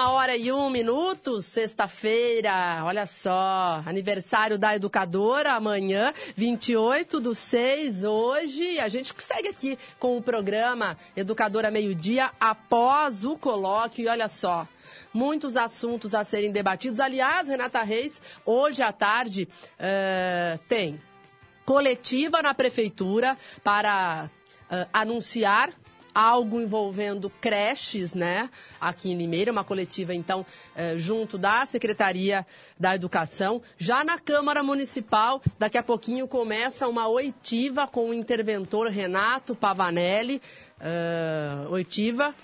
Uma hora e um minuto, sexta-feira, olha só, aniversário da educadora, amanhã, 28 do 6, hoje, a gente segue aqui com o programa Educadora Meio Dia, após o colóquio, e olha só, muitos assuntos a serem debatidos, aliás, Renata Reis, hoje à tarde, uh, tem coletiva na prefeitura para uh, anunciar algo envolvendo creches, né? Aqui em Limeira, uma coletiva, então, eh, junto da Secretaria da Educação. Já na Câmara Municipal, daqui a pouquinho começa uma oitiva com o interventor Renato Pavanelli. Uh, oitiva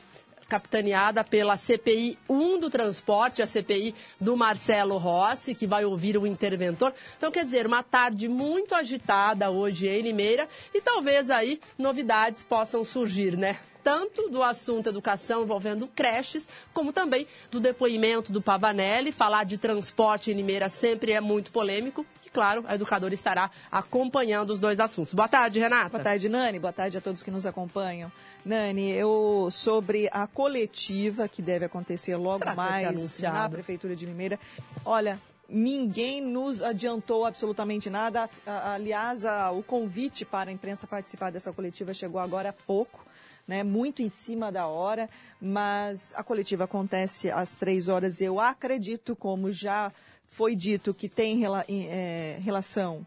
capitaneada pela CPI 1 do transporte, a CPI do Marcelo Rossi, que vai ouvir o interventor. Então, quer dizer, uma tarde muito agitada hoje em Limeira e talvez aí novidades possam surgir, né? tanto do assunto educação envolvendo creches, como também do depoimento do Pavanelli. Falar de transporte em Limeira sempre é muito polêmico. Claro, a educadora estará acompanhando os dois assuntos. Boa tarde, Renata. Boa tarde, Nani. Boa tarde a todos que nos acompanham. Nani, eu sobre a coletiva que deve acontecer logo Será mais na Prefeitura de Limeira. Olha, ninguém nos adiantou absolutamente nada. Aliás, o convite para a imprensa participar dessa coletiva chegou agora há pouco né, muito em cima da hora, mas a coletiva acontece às três horas. Eu acredito, como já foi dito, que tem rela, é, relação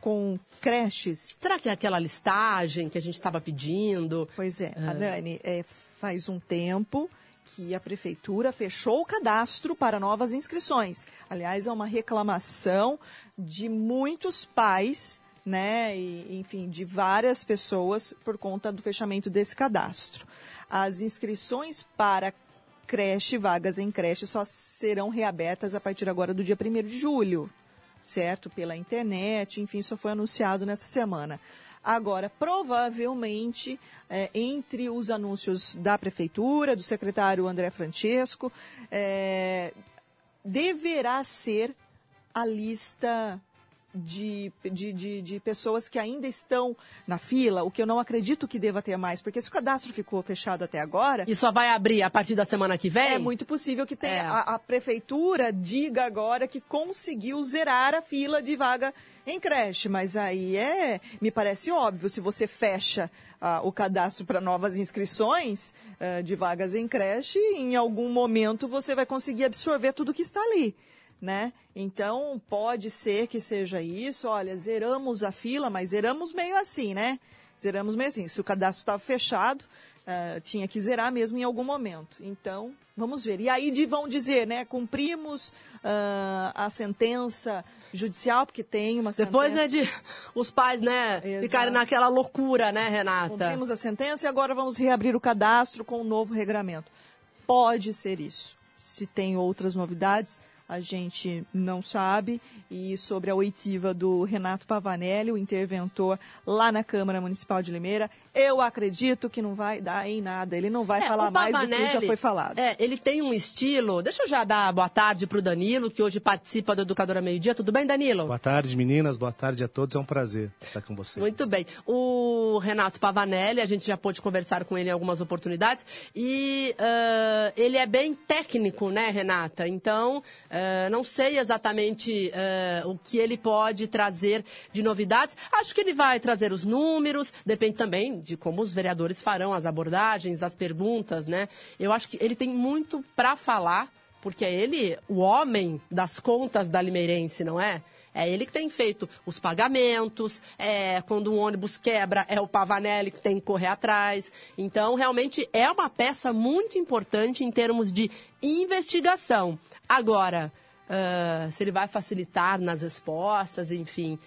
com creches. Será que é aquela listagem que a gente estava pedindo? Pois é, ah. Dani, é, faz um tempo que a prefeitura fechou o cadastro para novas inscrições. Aliás, é uma reclamação de muitos pais né, e, enfim, de várias pessoas por conta do fechamento desse cadastro. As inscrições para creche, vagas em creche, só serão reabertas a partir agora do dia 1 de julho, certo? Pela internet, enfim, isso foi anunciado nessa semana. Agora, provavelmente, é, entre os anúncios da Prefeitura, do secretário André Francesco, é, deverá ser a lista de, de, de, de, pessoas que ainda estão na fila, o que eu não acredito que deva ter mais, porque se o cadastro ficou fechado até agora. E só vai abrir a partir da semana que vem? É muito possível que tenha, é. a, a, prefeitura diga agora que conseguiu zerar a fila de vaga em creche, mas aí é, me parece óbvio, se você fecha uh, o cadastro para novas inscrições uh, de vagas em creche, em algum momento você vai conseguir absorver tudo que está ali né? Então, pode ser que seja isso. Olha, zeramos a fila, mas zeramos meio assim, né? Zeramos meio assim. Se o cadastro estava fechado, uh, tinha que zerar mesmo em algum momento. Então, vamos ver. E aí vão dizer, né? Cumprimos uh, a sentença judicial, porque tem uma Depois, sentença... né, de os pais, né, Exato. ficarem naquela loucura, né, Renata? Cumprimos a sentença e agora vamos reabrir o cadastro com um novo regramento. Pode ser isso. Se tem outras novidades, a gente não sabe. E sobre a oitiva do Renato Pavanelli, o interventor lá na Câmara Municipal de Limeira, eu acredito que não vai dar em nada. Ele não vai é, falar mais do que já foi falado. É, ele tem um estilo. Deixa eu já dar boa tarde para o Danilo, que hoje participa do Educadora Meio Dia. Tudo bem, Danilo? Boa tarde, meninas. Boa tarde a todos. É um prazer estar com você. Muito bem. O Renato Pavanelli, a gente já pôde conversar com ele em algumas oportunidades. E uh, ele é bem técnico, né, Renata? Então, uh, não sei exatamente uh, o que ele pode trazer de novidades. Acho que ele vai trazer os números, depende também de como os vereadores farão as abordagens, as perguntas, né? Eu acho que ele tem muito para falar, porque é ele o homem das contas da Limeirense, não é? É ele que tem feito os pagamentos, é, quando um ônibus quebra, é o Pavanelli que tem que correr atrás. Então, realmente é uma peça muito importante em termos de investigação. Agora, uh, se ele vai facilitar nas respostas, enfim.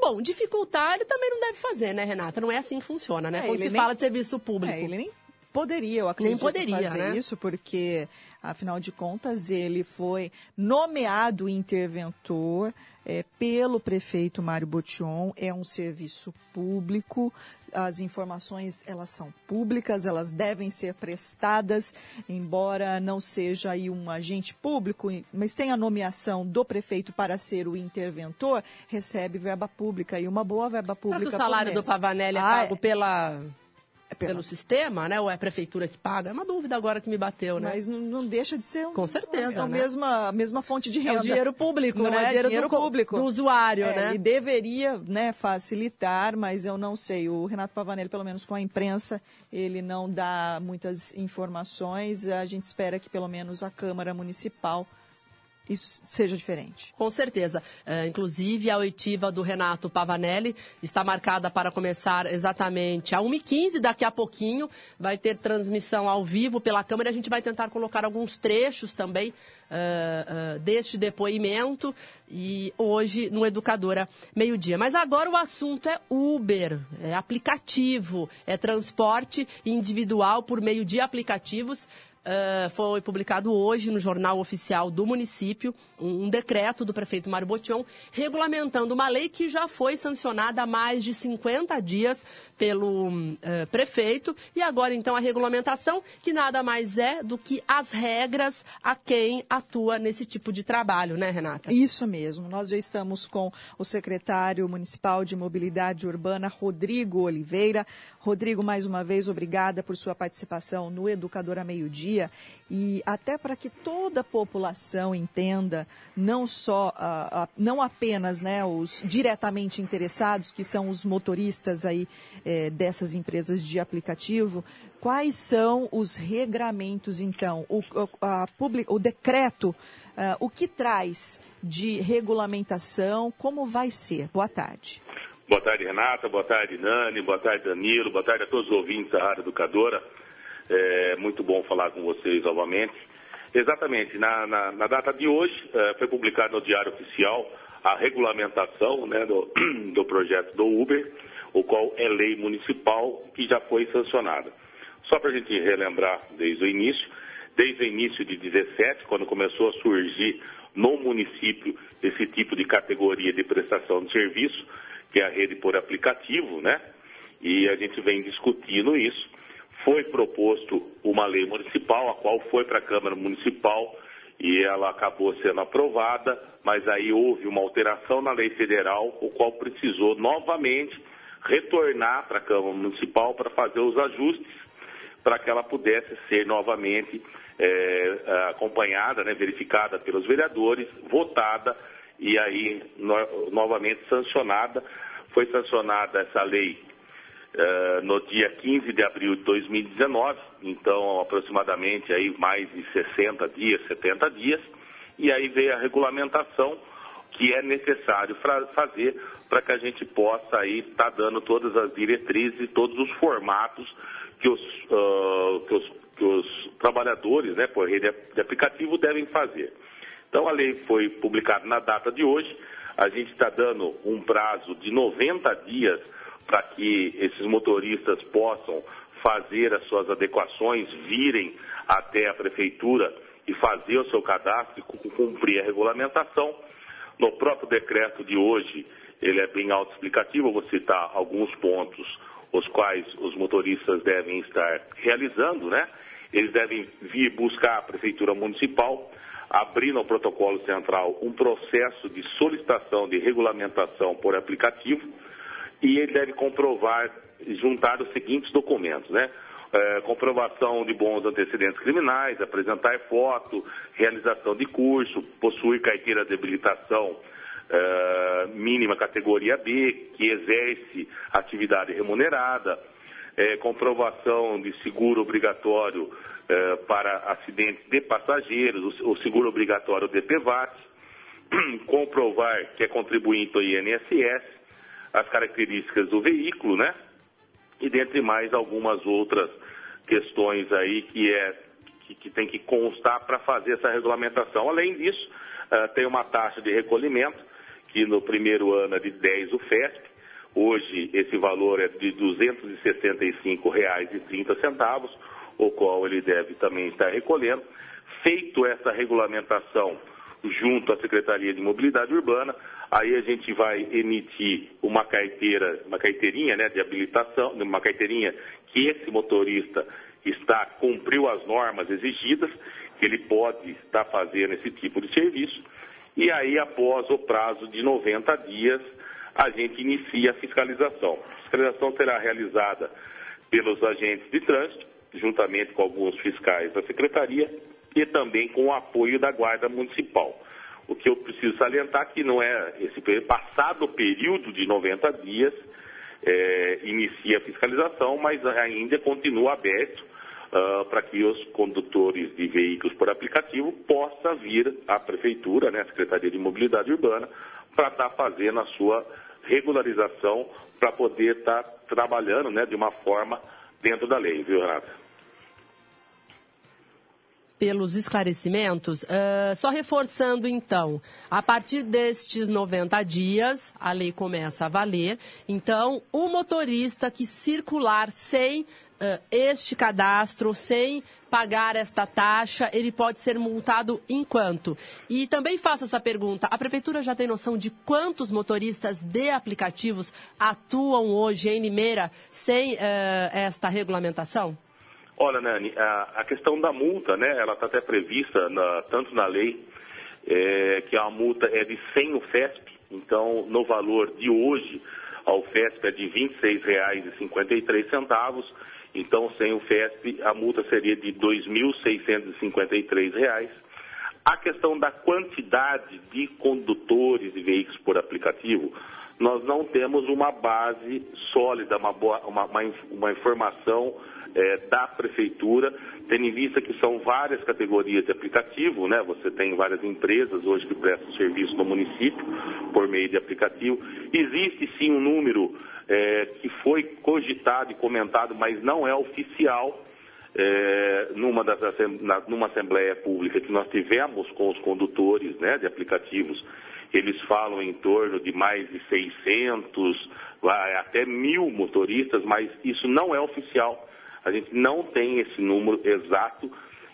Bom, dificultar ele também não deve fazer, né, Renata? Não é assim que funciona, né? É, Quando se nem... fala de serviço público. É, ele nem poderia, eu acredito, nem poderia, fazer né? isso, porque, afinal de contas, ele foi nomeado interventor é, pelo prefeito Mário Botion, é um serviço público, as informações elas são públicas, elas devem ser prestadas, embora não seja aí um agente público, mas tem a nomeação do prefeito para ser o interventor, recebe verba pública e uma boa verba pública. Será que o salário do Pavanelli é ah, pago pela é pela... pelo sistema, né? Ou é a prefeitura que paga? É uma dúvida agora que me bateu, né? Mas não, não deixa de ser um, Com certeza, é a né? mesma, a mesma fonte de renda. É o dinheiro público, não né? É dinheiro, dinheiro do, público. do usuário, é, né? E deveria né, facilitar, mas eu não sei. O Renato Pavanelli, pelo menos com a imprensa, ele não dá muitas informações. A gente espera que pelo menos a Câmara Municipal isso seja diferente. Com certeza. É, inclusive, a oitiva do Renato Pavanelli está marcada para começar exatamente a 1h15, daqui a pouquinho. Vai ter transmissão ao vivo pela Câmara. A gente vai tentar colocar alguns trechos também uh, uh, deste depoimento e hoje no Educadora Meio-Dia. Mas agora o assunto é Uber, é aplicativo, é transporte individual por meio de aplicativos. Uh, foi publicado hoje no Jornal Oficial do Município um, um decreto do prefeito Mário Botion regulamentando uma lei que já foi sancionada há mais de 50 dias pelo uh, prefeito e agora então a regulamentação que nada mais é do que as regras a quem atua nesse tipo de trabalho, né, Renata? Isso mesmo. Nós já estamos com o secretário municipal de Mobilidade Urbana, Rodrigo Oliveira. Rodrigo, mais uma vez, obrigada por sua participação no Educadora Meio Dia dia e até para que toda a população entenda, não só, uh, uh, não apenas né, os diretamente interessados, que são os motoristas aí eh, dessas empresas de aplicativo, quais são os regramentos, então, o, a, o decreto, uh, o que traz de regulamentação, como vai ser? Boa tarde. Boa tarde, Renata. Boa tarde, Nani. Boa tarde, Danilo. Boa tarde a todos os ouvintes da Rádio Educadora. É muito bom falar com vocês novamente. Exatamente, na, na, na data de hoje é, foi publicado no Diário Oficial a regulamentação né, do, do projeto do Uber, o qual é lei municipal que já foi sancionada. Só para a gente relembrar desde o início, desde o início de 17, quando começou a surgir no município esse tipo de categoria de prestação de serviço, que é a rede por aplicativo, né? E a gente vem discutindo isso foi proposto uma lei municipal, a qual foi para a Câmara Municipal e ela acabou sendo aprovada, mas aí houve uma alteração na lei federal, o qual precisou novamente retornar para a Câmara Municipal para fazer os ajustes para que ela pudesse ser novamente é, acompanhada, né, verificada pelos vereadores, votada e aí no, novamente sancionada. Foi sancionada essa lei no dia 15 de abril de 2019, então aproximadamente aí mais de 60 dias, 70 dias, e aí veio a regulamentação que é necessário fazer para que a gente possa aí estar tá dando todas as diretrizes e todos os formatos que os, uh, que os, que os trabalhadores, né, por rede de aplicativo devem fazer. Então a lei foi publicada na data de hoje, a gente está dando um prazo de 90 dias para que esses motoristas possam fazer as suas adequações, virem até a prefeitura e fazer o seu cadastro e cumprir a regulamentação. No próprio decreto de hoje, ele é bem autoexplicativo, eu vou citar alguns pontos os quais os motoristas devem estar realizando, né? Eles devem vir buscar a Prefeitura Municipal, abrir no protocolo central um processo de solicitação de regulamentação por aplicativo e ele deve comprovar, juntar os seguintes documentos, né? É, comprovação de bons antecedentes criminais, apresentar foto, realização de curso, possuir carteira de habilitação uh, mínima categoria B, que exerce atividade remunerada, é, comprovação de seguro obrigatório é, para acidentes de passageiros, o, o seguro obrigatório DPVAT, comprovar que é contribuinte ao INSS, as características do veículo, né? E dentre mais algumas outras questões aí que é que, que tem que constar para fazer essa regulamentação. Além disso, uh, tem uma taxa de recolhimento que no primeiro ano é de 10 o FESP, hoje esse valor é de R$ 265,30, o qual ele deve também estar recolhendo. Feito essa regulamentação junto à Secretaria de Mobilidade Urbana, aí a gente vai emitir uma carteira, uma carteirinha né, de habilitação, uma carteirinha que esse motorista está cumpriu as normas exigidas, que ele pode estar fazendo esse tipo de serviço e aí, após o prazo de 90 dias, a gente inicia a fiscalização. A fiscalização será realizada pelos agentes de trânsito, juntamente com alguns fiscais da Secretaria e também com o apoio da Guarda Municipal. O que eu preciso salientar que não é esse passado o período de 90 dias, é, inicia a fiscalização, mas ainda continua aberto uh, para que os condutores de veículos por aplicativo possam vir à Prefeitura, né, à Secretaria de Mobilidade Urbana, para estar tá fazendo a sua regularização para poder estar tá trabalhando né, de uma forma dentro da lei, viu, Renata? Pelos esclarecimentos. Uh, só reforçando, então, a partir destes 90 dias, a lei começa a valer. Então, o motorista que circular sem uh, este cadastro, sem pagar esta taxa, ele pode ser multado em quanto? E também faço essa pergunta: a Prefeitura já tem noção de quantos motoristas de aplicativos atuam hoje em Limeira sem uh, esta regulamentação? Olha, Nani, a, a questão da multa, né, ela está até prevista na, tanto na lei, é, que a multa é de 100 o FESP, então no valor de hoje, ao FESP é de R$ 26,53, então sem o FESP a multa seria de R$ 2.653. A questão da quantidade de condutores de veículos por aplicativo, nós não temos uma base sólida, uma, boa, uma, uma, uma informação é, da prefeitura, tendo em vista que são várias categorias de aplicativo, né? Você tem várias empresas hoje que prestam serviço no município por meio de aplicativo. Existe sim um número é, que foi cogitado e comentado, mas não é oficial. É, numa, das, numa assembleia pública que nós tivemos com os condutores né, de aplicativos, eles falam em torno de mais de 600, até mil motoristas, mas isso não é oficial. A gente não tem esse número exato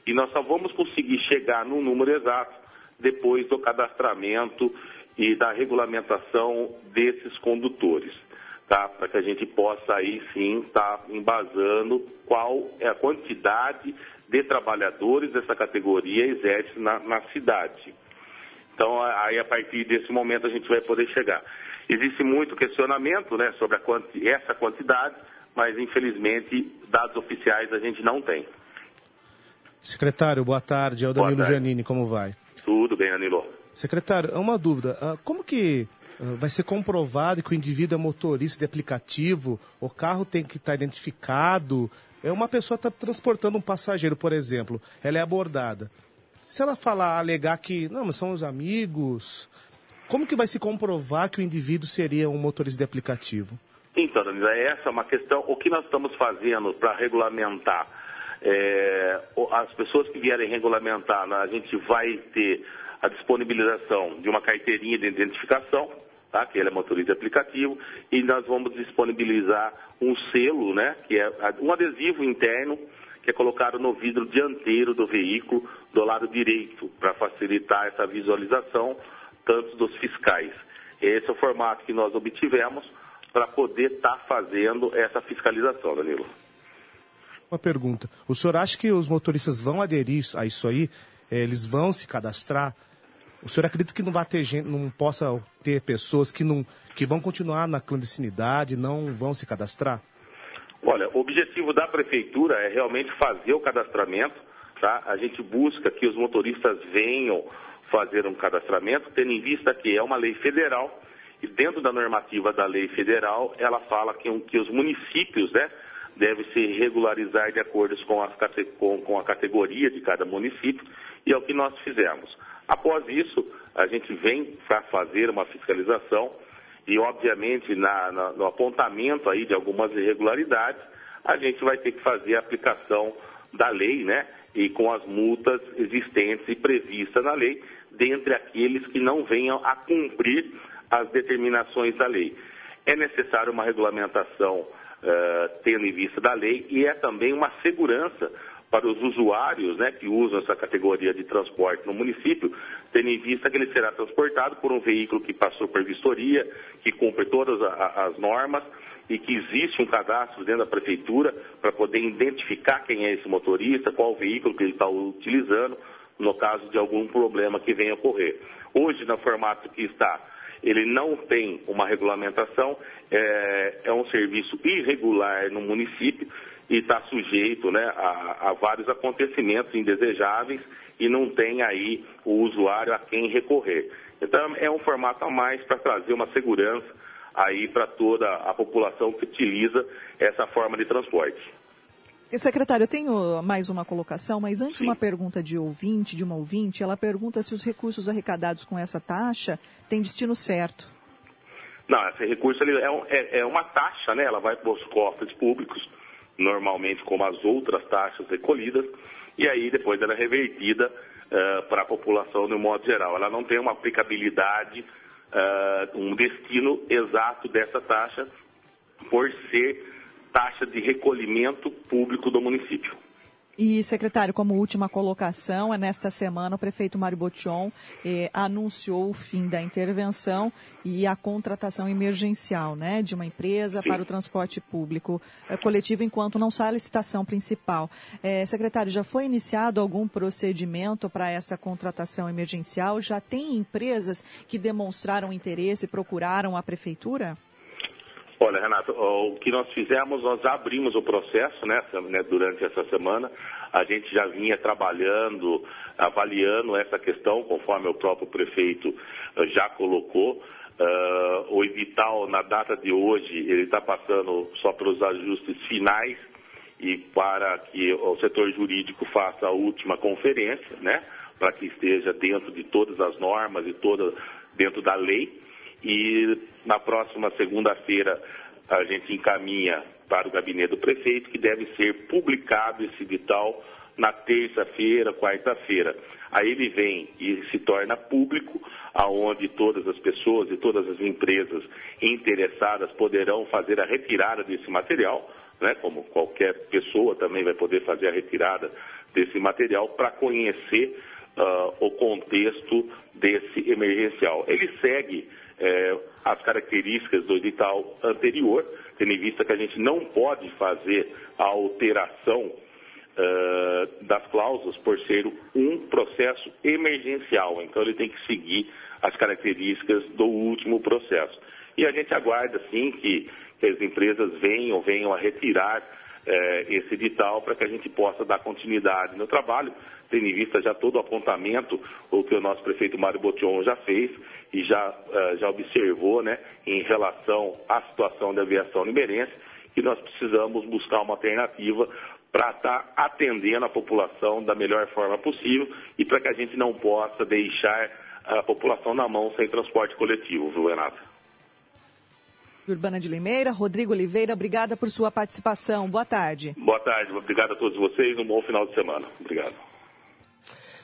e nós só vamos conseguir chegar no número exato depois do cadastramento e da regulamentação desses condutores, tá? Para que a gente possa aí sim estar tá embasando qual é a quantidade de trabalhadores dessa categoria exerce na, na cidade. Então, aí a partir desse momento a gente vai poder chegar. Existe muito questionamento né, sobre quanti essa quantidade, mas infelizmente dados oficiais a gente não tem. Secretário, boa tarde. É o Danilo Giannini, como vai? Tudo bem, Danilo. Secretário, é uma dúvida. Ah, como que vai ser comprovado que o indivíduo é motorista de aplicativo, o carro tem que estar identificado? É uma pessoa está transportando um passageiro, por exemplo, ela é abordada. Se ela falar, alegar que, não, mas são os amigos, como que vai se comprovar que o indivíduo seria um motorista de aplicativo? Então, essa é uma questão. O que nós estamos fazendo para regulamentar? É, as pessoas que vierem regulamentar, né, a gente vai ter a disponibilização de uma carteirinha de identificação, tá, que ele é motorista aplicativo, e nós vamos disponibilizar um selo, né, que é um adesivo interno, que é colocado no vidro dianteiro do veículo do lado direito, para facilitar essa visualização, tanto dos fiscais. Esse é o formato que nós obtivemos para poder estar tá fazendo essa fiscalização, Danilo. Uma pergunta. O senhor acha que os motoristas vão aderir a isso aí? Eh, eles vão se cadastrar? O senhor acredita que não vai ter gente, não possa ter pessoas que não que vão continuar na clandestinidade, não vão se cadastrar? Olha, o objetivo da prefeitura é realmente fazer o cadastramento, tá? A gente busca que os motoristas venham fazer um cadastramento, tendo em vista que é uma lei federal e dentro da normativa da lei federal, ela fala que, que os municípios, né, devem se regularizar de acordo com, as, com, com a categoria de cada município e é o que nós fizemos. Após isso, a gente vem para fazer uma fiscalização e, obviamente, na, na, no apontamento aí de algumas irregularidades, a gente vai ter que fazer a aplicação da lei, né? E com as multas existentes e previstas na lei, dentre aqueles que não venham a cumprir as determinações da lei. É necessário uma regulamentação uh, tendo em vista da lei e é também uma segurança para os usuários né, que usam essa categoria de transporte no município, tendo em vista que ele será transportado por um veículo que passou por vistoria, que cumpre todas as normas e que existe um cadastro dentro da prefeitura para poder identificar quem é esse motorista, qual veículo que ele está utilizando, no caso de algum problema que venha ocorrer. Hoje, no formato que está, ele não tem uma regulamentação, é, é um serviço irregular no município e está sujeito né, a, a, vários acontecimentos indesejáveis e não tem aí o usuário a quem recorrer. Então é um formato a mais para trazer uma segurança aí para toda a população que utiliza essa forma de transporte. Secretário, eu tenho mais uma colocação, mas antes Sim. uma pergunta de ouvinte, de uma ouvinte, ela pergunta se os recursos arrecadados com essa taxa têm destino certo. Não, esse recurso é, é, é uma taxa, né? Ela vai para os cofres públicos, normalmente como as outras taxas recolhidas, e aí depois ela é revertida uh, para a população de um modo geral. Ela não tem uma aplicabilidade, uh, um destino exato dessa taxa, por ser taxa de recolhimento público do município. E, secretário, como última colocação, é nesta semana o prefeito Mário Botion eh, anunciou o fim da intervenção e a contratação emergencial né, de uma empresa Sim. para o transporte público eh, coletivo enquanto não sai a licitação principal. Eh, secretário, já foi iniciado algum procedimento para essa contratação emergencial? Já tem empresas que demonstraram interesse e procuraram a prefeitura? Olha, Renato, o que nós fizemos, nós abrimos o processo né, né, durante essa semana. A gente já vinha trabalhando, avaliando essa questão, conforme o próprio prefeito uh, já colocou. Uh, o edital, na data de hoje, ele está passando só pelos ajustes finais e para que o setor jurídico faça a última conferência, né, para que esteja dentro de todas as normas e toda dentro da lei e na próxima segunda-feira a gente encaminha para o gabinete do prefeito que deve ser publicado esse edital na terça-feira, quarta-feira. Aí ele vem e se torna público, aonde todas as pessoas e todas as empresas interessadas poderão fazer a retirada desse material, né, como qualquer pessoa também vai poder fazer a retirada desse material para conhecer uh, o contexto desse emergencial. Ele segue é, as características do edital anterior, tendo em vista que a gente não pode fazer a alteração uh, das cláusulas por ser um processo emergencial. Então, ele tem que seguir as características do último processo. E a gente aguarda, sim, que, que as empresas venham, venham a retirar eh, esse edital para que a gente possa dar continuidade no trabalho, tendo em vista já todo o apontamento, o que o nosso prefeito Mário Botion já fez e já, eh, já observou né, em relação à situação da aviação liberense, que nós precisamos buscar uma alternativa para estar atendendo a população da melhor forma possível e para que a gente não possa deixar a população na mão sem transporte coletivo, viu, Urbana de Limeira, Rodrigo Oliveira, obrigada por sua participação. Boa tarde. Boa tarde, obrigado a todos vocês, um bom final de semana. Obrigado.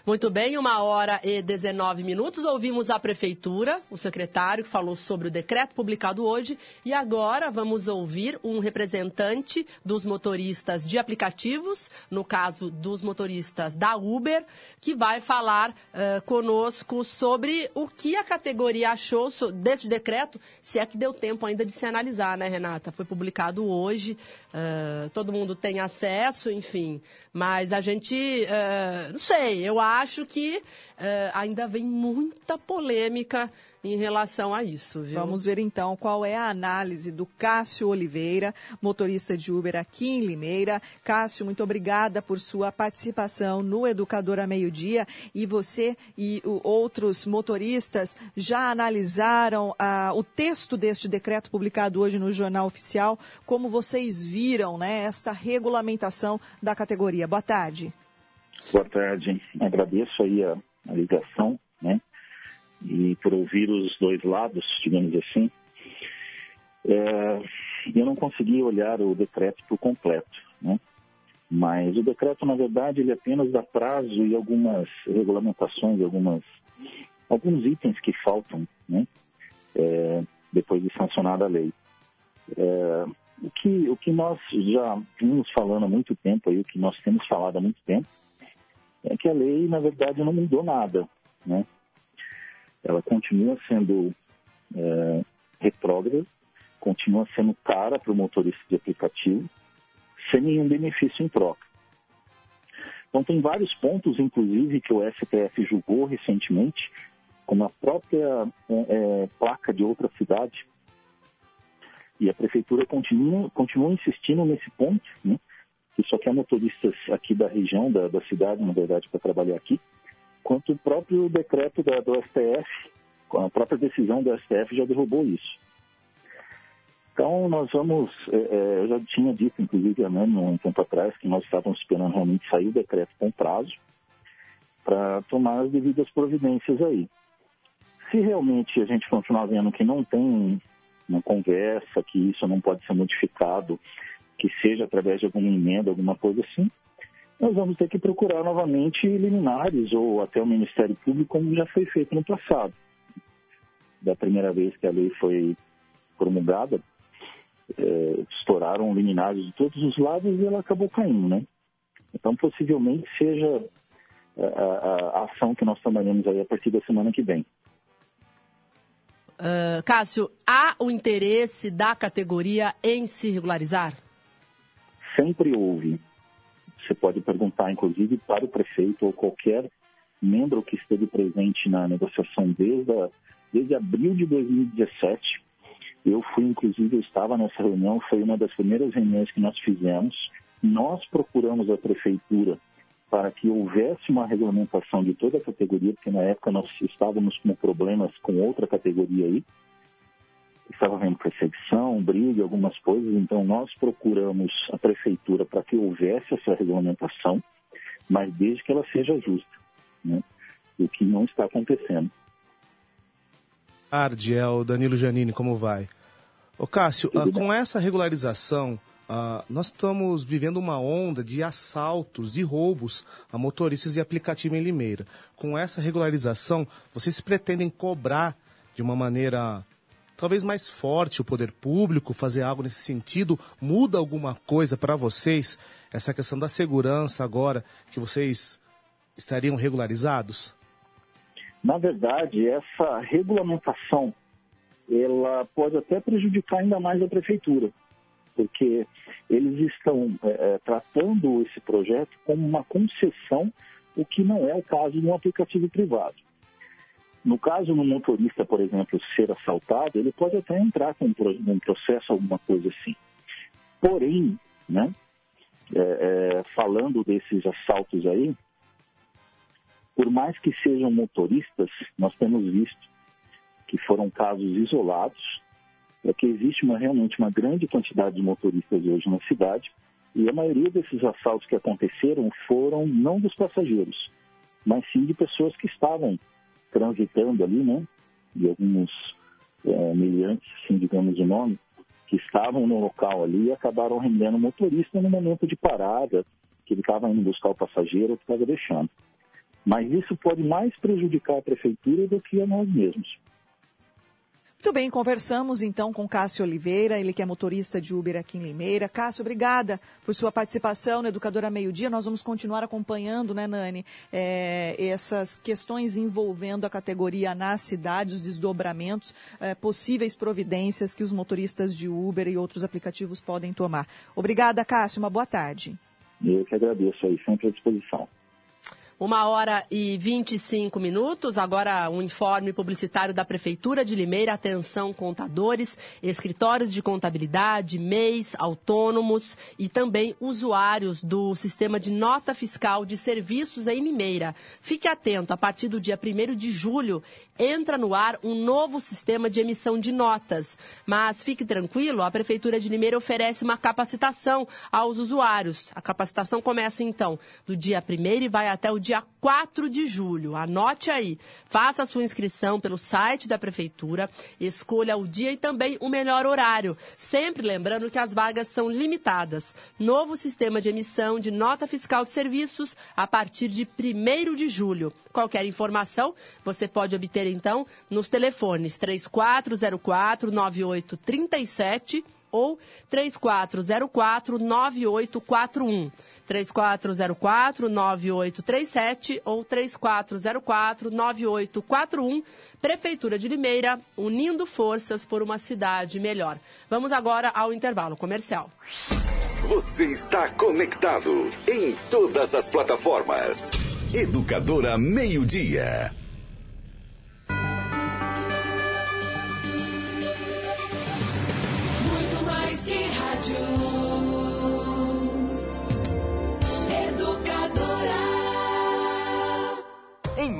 Muito bem, uma hora e 19 minutos. Ouvimos a Prefeitura, o secretário, que falou sobre o decreto publicado hoje. E agora vamos ouvir um representante dos motoristas de aplicativos, no caso dos motoristas da Uber, que vai falar uh, conosco sobre o que a categoria achou desse decreto, se é que deu tempo ainda de se analisar, né, Renata? Foi publicado hoje, uh, todo mundo tem acesso, enfim. Mas a gente, uh, não sei, eu acho que uh, ainda vem muita polêmica em relação a isso. Viu? Vamos ver então qual é a análise do Cássio Oliveira, motorista de Uber aqui em Limeira. Cássio, muito obrigada por sua participação no Educador a Meio-Dia. E você e outros motoristas já analisaram ah, o texto deste decreto publicado hoje no Jornal Oficial. Como vocês viram né, esta regulamentação da categoria? Boa tarde. Boa tarde. Agradeço aí a, a ligação, né? e por ouvir os dois lados, digamos assim, é, eu não consegui olhar o decreto por completo, né? Mas o decreto, na verdade, ele apenas dá prazo e algumas regulamentações, algumas, alguns itens que faltam, né? É, depois de sancionada a lei. É, o, que, o que nós já vimos falando há muito tempo, aí, o que nós temos falado há muito tempo, é que a lei, na verdade, não mudou nada, né? ela continua sendo é, retrógrada, continua sendo cara para o motorista de aplicativo, sem nenhum benefício em troca. Então, tem vários pontos, inclusive, que o STF julgou recentemente, como a própria é, é, placa de outra cidade. E a prefeitura continua, continua insistindo nesse ponto, né, que só quer motoristas aqui da região, da, da cidade, na verdade, para trabalhar aqui quanto o próprio decreto da, do STF, a própria decisão do STF já derrubou isso. Então, nós vamos, é, é, eu já tinha dito, inclusive, né, um tempo atrás, que nós estávamos esperando realmente sair o decreto com prazo para tomar as devidas providências aí. Se realmente a gente continuar vendo que não tem uma conversa, que isso não pode ser modificado, que seja através de alguma emenda, alguma coisa assim, nós vamos ter que procurar novamente liminares ou até o Ministério Público, como já foi feito no passado. Da primeira vez que a lei foi promulgada, é, estouraram liminares de todos os lados e ela acabou caindo, né? Então, possivelmente seja a, a, a ação que nós trabalhamos aí a partir da semana que vem. Uh, Cássio, há o interesse da categoria em se regularizar? Sempre houve. Você pode perguntar, inclusive, para o prefeito ou qualquer membro que esteve presente na negociação desde, a, desde abril de 2017. Eu fui, inclusive, eu estava nessa reunião, foi uma das primeiras reuniões que nós fizemos. Nós procuramos a prefeitura para que houvesse uma regulamentação de toda a categoria, porque na época nós estávamos com problemas com outra categoria aí, estava havendo perseguição, briga, algumas coisas, então nós procuramos a prefeitura para que houvesse essa regulamentação, mas desde que ela seja justa, né? o que não está acontecendo. Tarde, é o Danilo Janine, como vai? Ô Cássio, ah, com essa regularização, ah, nós estamos vivendo uma onda de assaltos, de roubos a motoristas de aplicativo em Limeira. Com essa regularização, vocês pretendem cobrar de uma maneira talvez mais forte o poder público, fazer algo nesse sentido? Muda alguma coisa para vocês essa questão da segurança agora que vocês estariam regularizados? Na verdade, essa regulamentação ela pode até prejudicar ainda mais a prefeitura, porque eles estão é, é tratando esse projeto como uma concessão, o que não é o caso de um aplicativo privado. No caso do motorista, por exemplo, ser assaltado, ele pode até entrar com um processo, alguma coisa assim. Porém, né, é, é, falando desses assaltos aí, por mais que sejam motoristas, nós temos visto que foram casos isolados, é que existe uma, realmente uma grande quantidade de motoristas hoje na cidade, e a maioria desses assaltos que aconteceram foram não dos passageiros, mas sim de pessoas que estavam transitando ali, né? E alguns é, assim, digamos o nome, que estavam no local ali e acabaram rendendo o motorista no momento de parada, que ele estava indo buscar o passageiro ou estava deixando. Mas isso pode mais prejudicar a prefeitura do que a nós mesmos. Muito bem, conversamos então com Cássio Oliveira, ele que é motorista de Uber aqui em Limeira. Cássio, obrigada por sua participação no Educadora Meio Dia. Nós vamos continuar acompanhando, né, Nani, é, essas questões envolvendo a categoria na cidade, os desdobramentos, é, possíveis providências que os motoristas de Uber e outros aplicativos podem tomar. Obrigada, Cássio, uma boa tarde. Eu que agradeço aí, sempre à disposição. Uma hora e 25 minutos. Agora, um informe publicitário da Prefeitura de Limeira. Atenção, contadores, escritórios de contabilidade, MEIs, autônomos e também usuários do sistema de nota fiscal de serviços em Limeira. Fique atento, a partir do dia 1 de julho, entra no ar um novo sistema de emissão de notas. Mas fique tranquilo, a Prefeitura de Limeira oferece uma capacitação aos usuários. A capacitação começa, então, do dia 1 e vai até o dia dia 4 de julho. Anote aí. Faça a sua inscrição pelo site da Prefeitura, escolha o dia e também o melhor horário. Sempre lembrando que as vagas são limitadas. Novo sistema de emissão de nota fiscal de serviços a partir de 1 de julho. Qualquer informação você pode obter então nos telefones 3404 9837 ou 3404-9841. 3404-9837 ou 3404-9841. Prefeitura de Limeira, unindo forças por uma cidade melhor. Vamos agora ao intervalo comercial. Você está conectado em todas as plataformas. Educadora Meio Dia.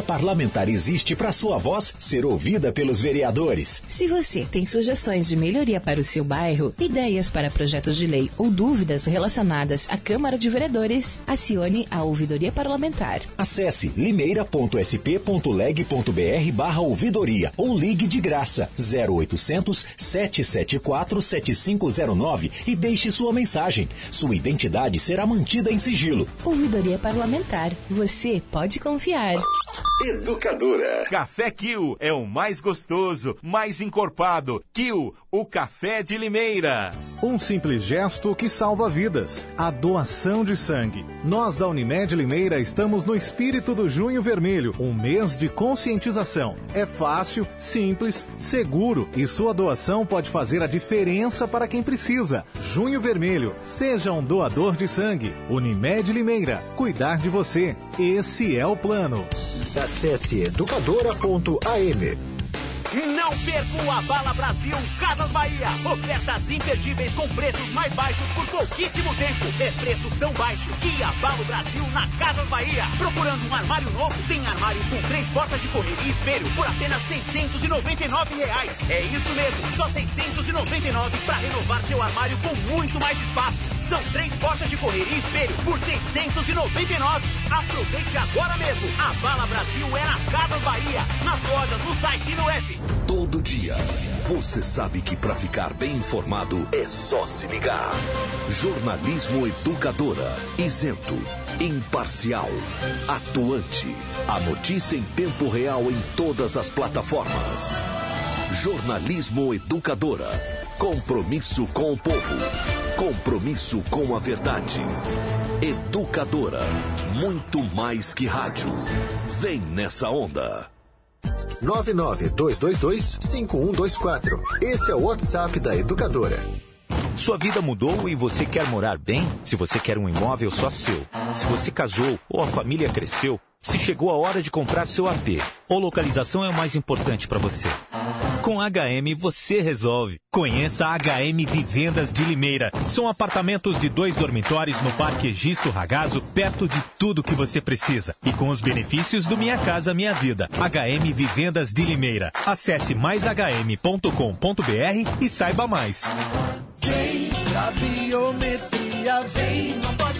ouvidoria parlamentar existe para sua voz ser ouvida pelos vereadores. Se você tem sugestões de melhoria para o seu bairro, ideias para projetos de lei ou dúvidas relacionadas à Câmara de Vereadores, acione a ouvidoria parlamentar. Acesse limeira.sp.leg.br barra ouvidoria ou ligue de graça 0800 774 7509 e deixe sua mensagem. Sua identidade será mantida em sigilo. Ouvidoria parlamentar. Você pode confiar. Educadora. Café Kill é o mais gostoso, mais encorpado. Kill, o café de Limeira. Um simples gesto que salva vidas. A doação de sangue. Nós da Unimed Limeira estamos no espírito do Junho Vermelho, um mês de conscientização. É fácil, simples, seguro e sua doação pode fazer a diferença para quem precisa. Junho Vermelho, seja um doador de sangue. Unimed Limeira, cuidar de você. Esse é o plano. Acesse educadora.am. Não percam a Bala Brasil Casas Bahia. Ofertas imperdíveis com preços mais baixos por pouquíssimo tempo. É preço tão baixo que abala o Brasil na Casas Bahia. Procurando um armário novo? Tem armário com três portas de correr e espelho por apenas 699 reais. É isso mesmo, só 699 para renovar seu armário com muito mais espaço. São três portas de correr e espelho por 699. Aproveite agora mesmo. A Bala Brasil é na Casas Bahia, nas lojas, no site e no app. Todo dia, você sabe que para ficar bem informado é só se ligar. Jornalismo Educadora, isento, imparcial, atuante. A notícia em tempo real em todas as plataformas. Jornalismo Educadora. Compromisso com o povo. Compromisso com a verdade. Educadora. Muito mais que rádio. Vem nessa onda. 992225124. Esse é o WhatsApp da Educadora. Sua vida mudou e você quer morar bem? Se você quer um imóvel só seu, se você casou ou a família cresceu, se chegou a hora de comprar seu AP, ou localização é o mais importante para você? Com HM você resolve. Conheça a HM Vivendas de Limeira. São apartamentos de dois dormitórios no Parque Egisto Ragazo, perto de tudo que você precisa. E com os benefícios do Minha Casa Minha Vida. HM Vivendas de Limeira. Acesse maishm.com.br e saiba mais. Vem pra biometria, vem, não pode.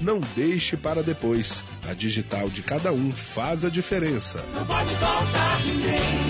Não deixe para depois. A digital de cada um faz a diferença. Não pode faltar ninguém.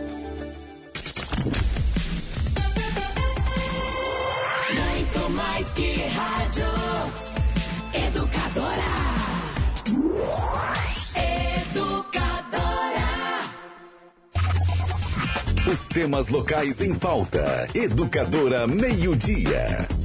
Muito mais que rádio. Educadora. Educadora. Os temas locais em pauta. Educadora Meio-Dia. Muito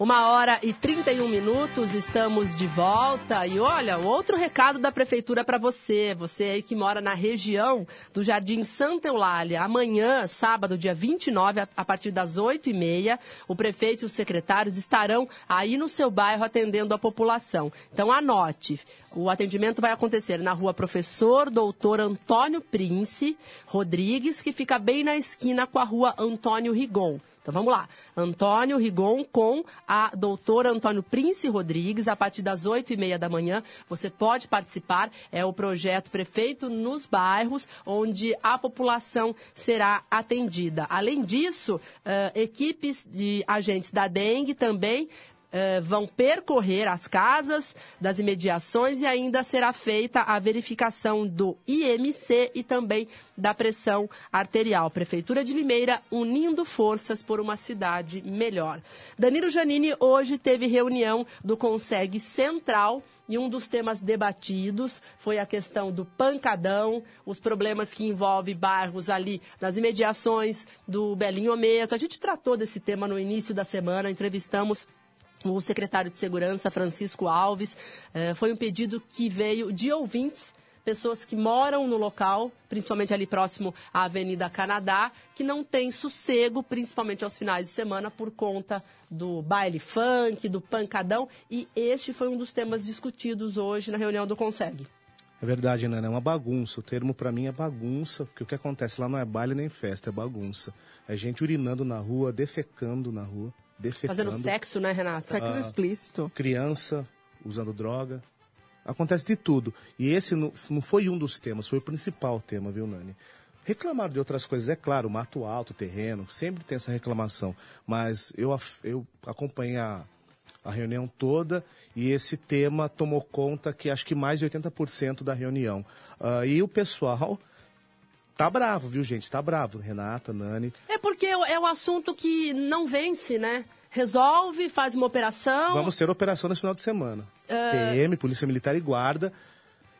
Uma hora e 31 minutos, estamos de volta. E olha, outro recado da Prefeitura para você. Você aí que mora na região do Jardim Santa Eulália. Amanhã, sábado, dia 29, a partir das 8h30, o prefeito e os secretários estarão aí no seu bairro atendendo a população. Então anote. O atendimento vai acontecer na rua Professor Doutor Antônio Prince Rodrigues, que fica bem na esquina com a rua Antônio Rigon. Então vamos lá. Antônio Rigon com a doutora Antônio Prince Rodrigues, a partir das oito e meia da manhã. Você pode participar. É o projeto Prefeito nos Bairros, onde a população será atendida. Além disso, eh, equipes de agentes da dengue também eh, vão percorrer as casas das imediações e ainda será feita a verificação do IMC e também da pressão arterial. Prefeitura de Limeira unindo forças por uma cidade melhor. Danilo Janini hoje teve reunião do Conseg Central e um dos temas debatidos foi a questão do pancadão, os problemas que envolvem bairros ali nas imediações do Belinho Meto. A gente tratou desse tema no início da semana, entrevistamos o secretário de Segurança, Francisco Alves. Eh, foi um pedido que veio de ouvintes, pessoas que moram no local, principalmente ali próximo à Avenida Canadá, que não têm sossego, principalmente aos finais de semana, por conta do baile funk, do pancadão. E este foi um dos temas discutidos hoje na reunião do Conseg. É verdade, Nana, é uma bagunça. O termo para mim é bagunça, porque o que acontece lá não é baile nem festa, é bagunça. É gente urinando na rua, defecando na rua, defecando. Fazendo sexo, né, Renata? Sexo Ah, explícito. Criança usando droga. Acontece de tudo. E esse não, não foi um dos temas, foi o principal tema, viu, Nani? Reclamaram de outras coisas, é claro, mato alto, terreno, sempre tem essa reclamação. Mas eu, eu acompanhei a, a reunião toda e esse tema tomou conta que acho que mais de 80% da reunião. Ah, e o pessoal tá bravo, viu, gente? Tá bravo. Renata, Nani. É porque é o assunto que não vence, né? Resolve, faz uma operação. Vamos ter operação nesse final de semana. Ah. PM, Polícia Militar e Guarda.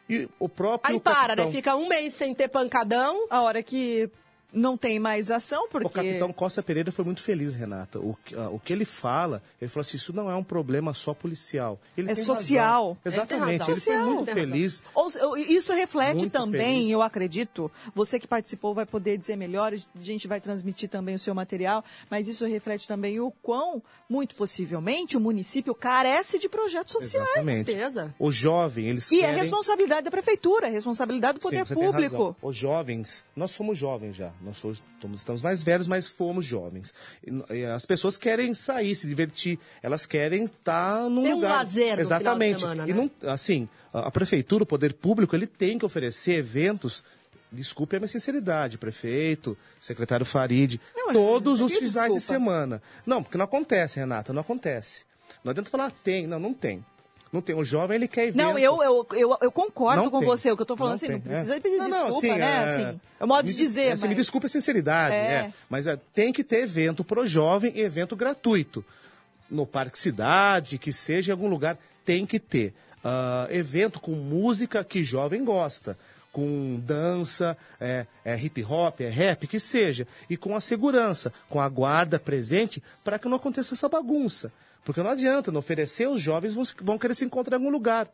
E o próprio Aí para, capitão- né? Fica um mês sem ter pancadão. A hora que não tem mais ação, porque... O capitão Costa Pereira foi muito feliz, Renata. O, que- ah, o que ele fala, ele falou assim, isso não é um problema só policial. Ele É tem social. razão. Exatamente, ele, foi Social. muito feliz. Ou isso reflete Muito também, feliz. eu acredito, você que participou vai poder dizer melhor, a gente vai transmitir também o seu material, mas isso reflete também o quão, muito possivelmente, o município carece de projetos sociais. Exatamente. O jovem, eles E é querem... responsabilidade da prefeitura, é responsabilidade do poder Sim, você tem público. razão. Os jovens, nós somos jovens já. Nós somos- estamos mais velhos, mas fomos jovens. E, e as pessoas querem sair, se divertir. Elas querem estar num Tem um lugar. lazer no Exatamente. final de semana, E né? não, assim, a, a prefeitura, o poder público, ele tem que oferecer eventos. Desculpe a minha sinceridade, prefeito, secretário Farid, todos os finais de semana. Não, porque não acontece, Renata, não acontece. Não adianta falar, "Ah, tem, não, não tem. Não tem. O jovem, ele quer evento. Não, eu, eu, eu, eu concordo Não com tem. você. O que eu tô falando Não assim, tem, não precisa é. pedir Não, não, desculpa, assim, né? é- Assim, é o modo me de di- dizer, é, assim, Me mas- desculpe a sinceridade, É. é. Mas é, tem que ter evento pro jovem e evento gratuito. No Parque Cidade, que seja em algum lugar, tem que ter. Ah, evento com música que jovem gosta. Com dança, é, é hip hop, é rap, que seja. E com a segurança, com a guarda presente, para que não aconteça essa bagunça. Porque não adianta, não oferecer, os jovens vão, querer se encontrar em algum lugar.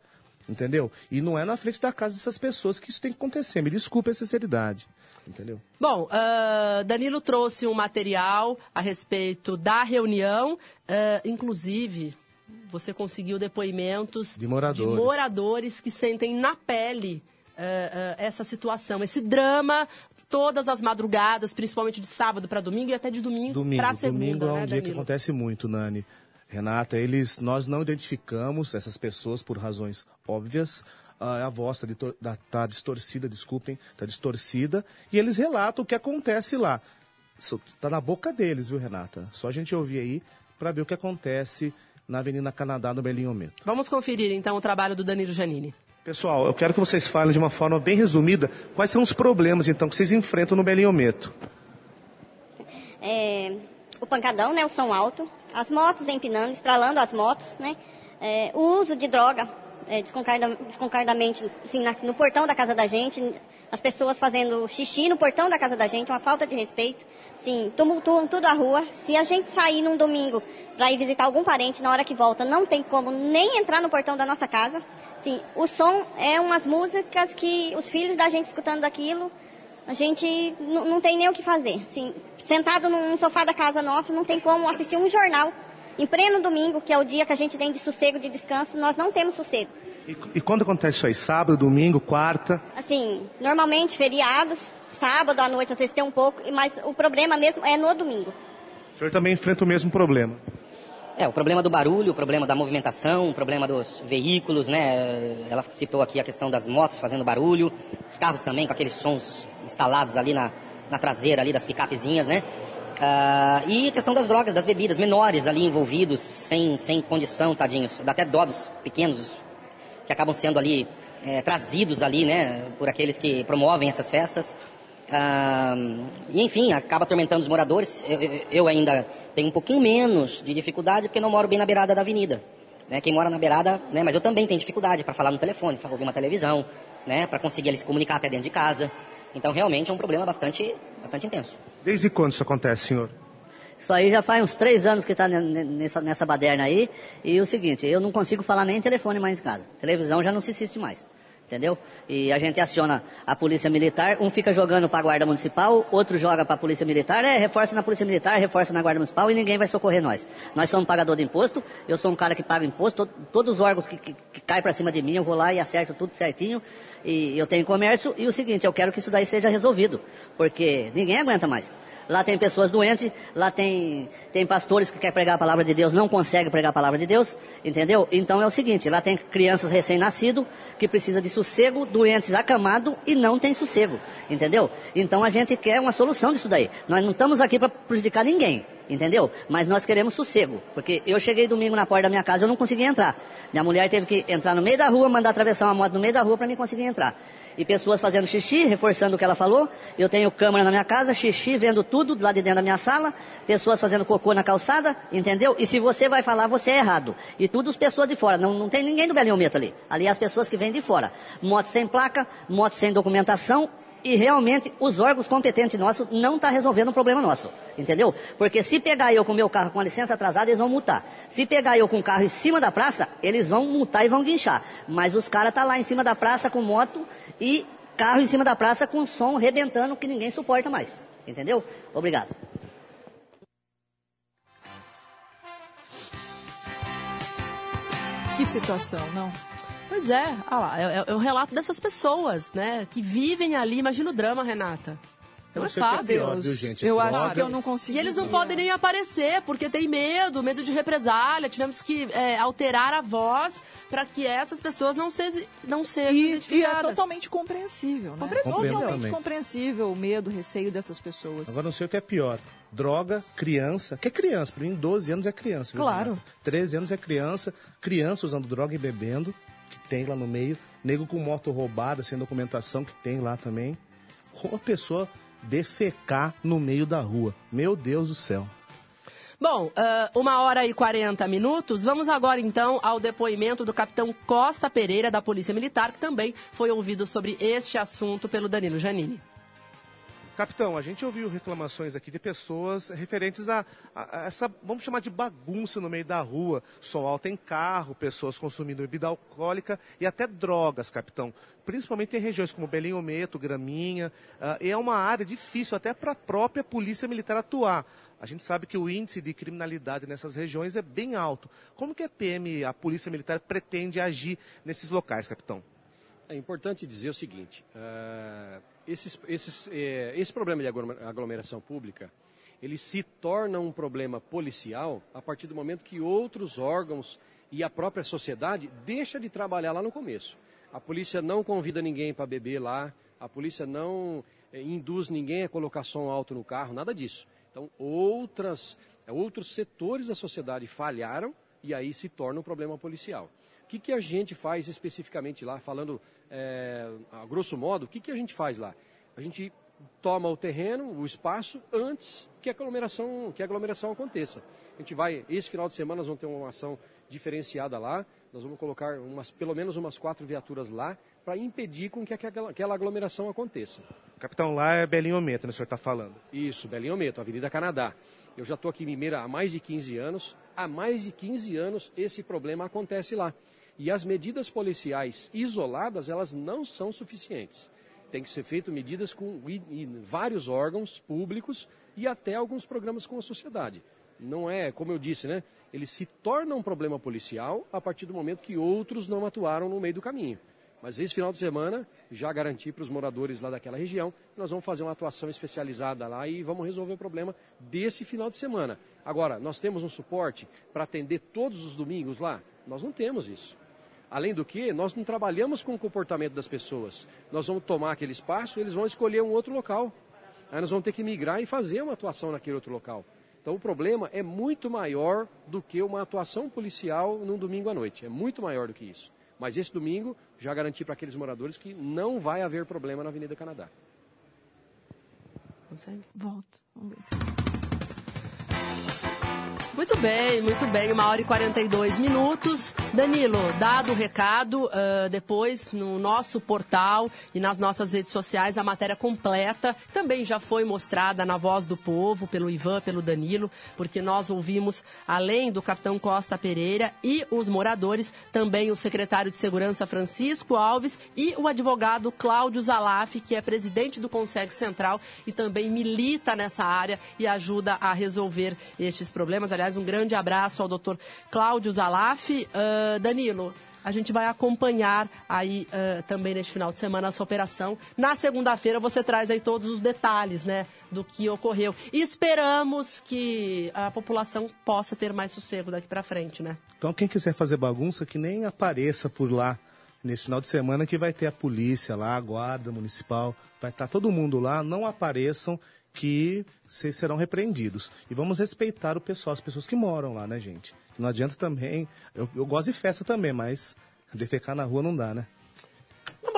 Entendeu? E não é na frente da casa dessas pessoas que isso tem que acontecer. Me desculpe a sinceridade. Entendeu? Bom, ah, Danilo trouxe um material a respeito da reunião, ah, inclusive você conseguiu depoimentos De moradores. de moradores que sentem na pele ah, essa situação, esse drama, todas as madrugadas, principalmente de sábado para domingo e até de domingo, Domingo, para segunda, domingo é um né, dia que Danilo? acontece muito, Nani. Renata, eles, nós não identificamos essas pessoas por razões óbvias. Ah, a voz está tá, tá distorcida, desculpem, está distorcida. E eles relatam o que acontece lá. Está na boca deles, viu, Renata? Só a gente ouvir aí para ver o que acontece na Avenida Canadá, no Belinhometo. Vamos conferir então o trabalho do Danilo Janini. Pessoal, eu quero que vocês falem de uma forma bem resumida quais são os problemas, então, que vocês enfrentam no Belinhometo. é, o pancadão, né, o som alto, as motos empinando, estralando as motos, né, é, o uso de droga é, desconcardamente assim, no portão da casa da gente, as pessoas fazendo xixi no portão da casa da gente, uma falta de respeito, sim, tumultuam tudo a rua. Se a gente sair num domingo para ir visitar algum parente na hora que volta, não tem como nem entrar no portão da nossa casa. Sim, o som é umas músicas que os filhos da gente escutando daquilo, a gente não tem nem o que fazer. Assim, sentado num sofá da casa nossa, não tem como assistir um jornal. Em pleno domingo, que é o dia que a gente tem de sossego, de descanso, nós não temos sossego. E quando acontece isso aí? Sábado, domingo, quarta? Assim, normalmente feriados, sábado à noite às vezes tem um pouco, mas o problema mesmo é no domingo. O senhor também enfrenta o mesmo problema. É, o problema do barulho, o problema da movimentação, o problema dos veículos, né? Ela citou aqui a questão das motos fazendo barulho, os carros também com aqueles sons instalados ali na, na traseira ali das picapezinhas, né? Ah, e a questão das drogas, das bebidas, menores ali envolvidos, sem, sem condição, tadinhos. Dá até dó dos pequenos que acabam sendo ali eh, trazidos ali, né? Por aqueles que promovem essas festas. Ah, e enfim, acaba atormentando os moradores. Eu, eu- eu ainda tenho um pouquinho menos de dificuldade porque não moro bem na beirada da avenida. Né? Quem mora na beirada, né? mas eu também tenho dificuldade para falar no telefone, para ouvir uma televisão, né? para conseguir ali, se comunicar até dentro de casa. Então realmente é um problema bastante, bastante intenso. Desde quando isso acontece, senhor? Isso aí já faz uns três anos que está nessa, nessa baderna aí. E o seguinte, eu não consigo falar nem em telefone mais em casa. Televisão já não se assiste mais. Entendeu? E a gente aciona a polícia militar, um fica jogando para a guarda municipal, outro joga para a polícia militar, é, reforça na polícia militar, reforça na guarda municipal e ninguém vai socorrer nós. Nós somos pagador de imposto, eu sou um cara que paga imposto, to- todos os órgãos que, que, que caem para cima de mim, eu vou lá e acerto tudo certinho. E eu tenho comércio e o seguinte, eu quero que isso daí seja resolvido, porque ninguém aguenta mais. Lá tem pessoas doentes, lá tem, tem pastores que querem pregar a palavra de Deus, não conseguem pregar a palavra de Deus, entendeu? Então é o seguinte, lá tem crianças recém-nascidas que precisam de sossego, doentes acamados e não tem sossego, entendeu? Então a gente quer uma solução disso daí. Nós não estamos aqui para prejudicar ninguém, entendeu? Mas nós queremos sossego, porque eu cheguei domingo na porta da minha casa e eu não consegui entrar. Minha mulher teve que entrar no meio da rua, mandar atravessar uma moto no meio da rua para mim conseguir entrar. E pessoas fazendo xixi, reforçando o que ela falou. Eu tenho câmera na minha casa, xixi, vendo tudo lá de dentro da minha sala. Pessoas fazendo cocô na calçada, entendeu? E se você vai falar, você é errado. E tudo as pessoas de fora. Não, não tem ninguém do Belinhometo ali. Ali é as pessoas que vêm de fora. Moto sem placa, moto sem documentação e realmente os órgãos competentes nossos não estão resolvendo o problema nosso, entendeu? Porque se pegar eu com meu carro com a licença atrasada, eles vão multar. Se pegar eu com o carro em cima da praça, eles vão multar e vão guinchar. Mas os caras tá lá em cima da praça com moto e carro em cima da praça com som rebentando que ninguém suporta mais, entendeu? Obrigado. Que situação, não? Pois é, olha lá, é, é- é o relato dessas pessoas, né? Que vivem ali. Imagina o drama, Renata. Eu Não não é é fácil. pior, viu, gente? Eu acho que eu não consegui. E eles não podem nem aparecer, porque tem medo, medo de represália. Tivemos que é, alterar a voz para que essas pessoas não, se, não sejam E, e é identificadas. totalmente compreensível, né? Compreensível. Totalmente compreensível o medo, o receio dessas pessoas. Agora não sei o que é pior. Droga, criança. Que é criança? Pra mim, 12 anos é criança. viu, Claro. Renato? 13 anos é criança. Criança usando droga e bebendo, que tem lá no meio. Nego com moto roubada, sem documentação, que tem lá também. Uma pessoa defecar no meio da rua. Meu Deus do céu. Bom, ah, uma hora e 40 minutos. Vamos agora então ao depoimento do capitão Costa Pereira, da Polícia Militar, que também foi ouvido sobre este assunto pelo Danilo Janini. Capitão, a gente ouviu reclamações aqui de pessoas referentes a, a- a essa, vamos chamar de bagunça no meio da rua. Som alto em carro, pessoas consumindo bebida alcoólica e até drogas, capitão. Principalmente em regiões como Belém Ometo, Graminha. ah, e é uma área difícil até para a própria Polícia Militar atuar. A gente sabe que o índice de criminalidade nessas regiões é bem alto. Como que a PM, a Polícia Militar, pretende agir nesses locais, capitão? É importante dizer o seguinte: eh, esses- esses, eh, esse problema de aglo- aglomeração pública ele se torna um problema policial a partir do momento que outros órgãos e a própria sociedade deixa de trabalhar lá no começo. A polícia não convida ninguém para beber lá, a polícia não eh, induz ninguém a colocar som alto no carro, nada disso. Então, outras, eh, outros setores da sociedade falharam e aí se torna um problema policial. O que, que a gente faz especificamente lá, falando é, a grosso modo, o que, que a gente faz lá? A gente toma o terreno, o espaço, antes que a aglomeração, que a aglomeração aconteça. A gente vai, esse final de semana nós vamos ter uma ação diferenciada lá, nós vamos colocar umas, pelo menos umas quatro viaturas lá para impedir com que aquela, aquela aglomeração aconteça. Capitão, lá é Belinho Meta, né, o senhor está falando. Isso, Belinho Meto, Avenida Canadá. Eu já estou aqui em Limeira há mais de 15 anos. Há mais de 15 anos esse problema acontece lá. E as medidas policiais isoladas, elas não são suficientes. Tem que ser feito medidas com e- e vários órgãos públicos e até alguns programas com a sociedade. Não é, como eu disse, né? Ele se torna um problema policial a partir do momento que outros não atuaram no meio do caminho. Mas esse final de semana, já garanti para os moradores lá daquela região, nós vamos fazer uma atuação especializada lá e vamos resolver o problema desse final de semana. Agora, nós temos um suporte para atender todos os domingos lá? Nós não temos isso. Além do que, nós não trabalhamos com o comportamento das pessoas. Nós vamos tomar aquele espaço, eles vão escolher um outro local. Aí nós vamos ter que migrar e fazer uma atuação naquele outro local. Então o problema é muito maior do que uma atuação policial num domingo à noite. É muito maior do que isso. Mas esse domingo já garanti para aqueles moradores que não vai haver problema na Avenida Canadá. Volto. Vamos ver se... Muito bem, muito bem. Uma hora e 42 minutos. Danilo, dado o recado, ah, depois no nosso portal e nas nossas redes sociais a matéria completa também já foi mostrada na Voz do Povo, pelo Ivan, pelo Danilo, porque nós ouvimos, além do capitão Costa Pereira e os moradores, também o secretário de Segurança Francisco Alves e o advogado Cláudio Zalaf, que é presidente do Conselho Central e também milita nessa área e ajuda a resolver estes problemas. Aliás, um grande abraço ao doutor Cláudio Zalaf. Ah, Danilo, a gente vai acompanhar aí ah, também neste final de semana essa operação. Na segunda-feira você traz aí todos os detalhes, né, do que ocorreu. E esperamos que a população possa ter mais sossego daqui para frente, né? Então, quem quiser fazer bagunça, que nem apareça por lá nesse final de semana, que vai ter a polícia lá, a guarda municipal, vai estar todo mundo lá. Não apareçam, que vocês serão repreendidos. E vamos respeitar o pessoal, as pessoas que moram lá, né, gente? Não adianta também. Eu, eu gosto de festa também, mas defecar na rua não dá, né?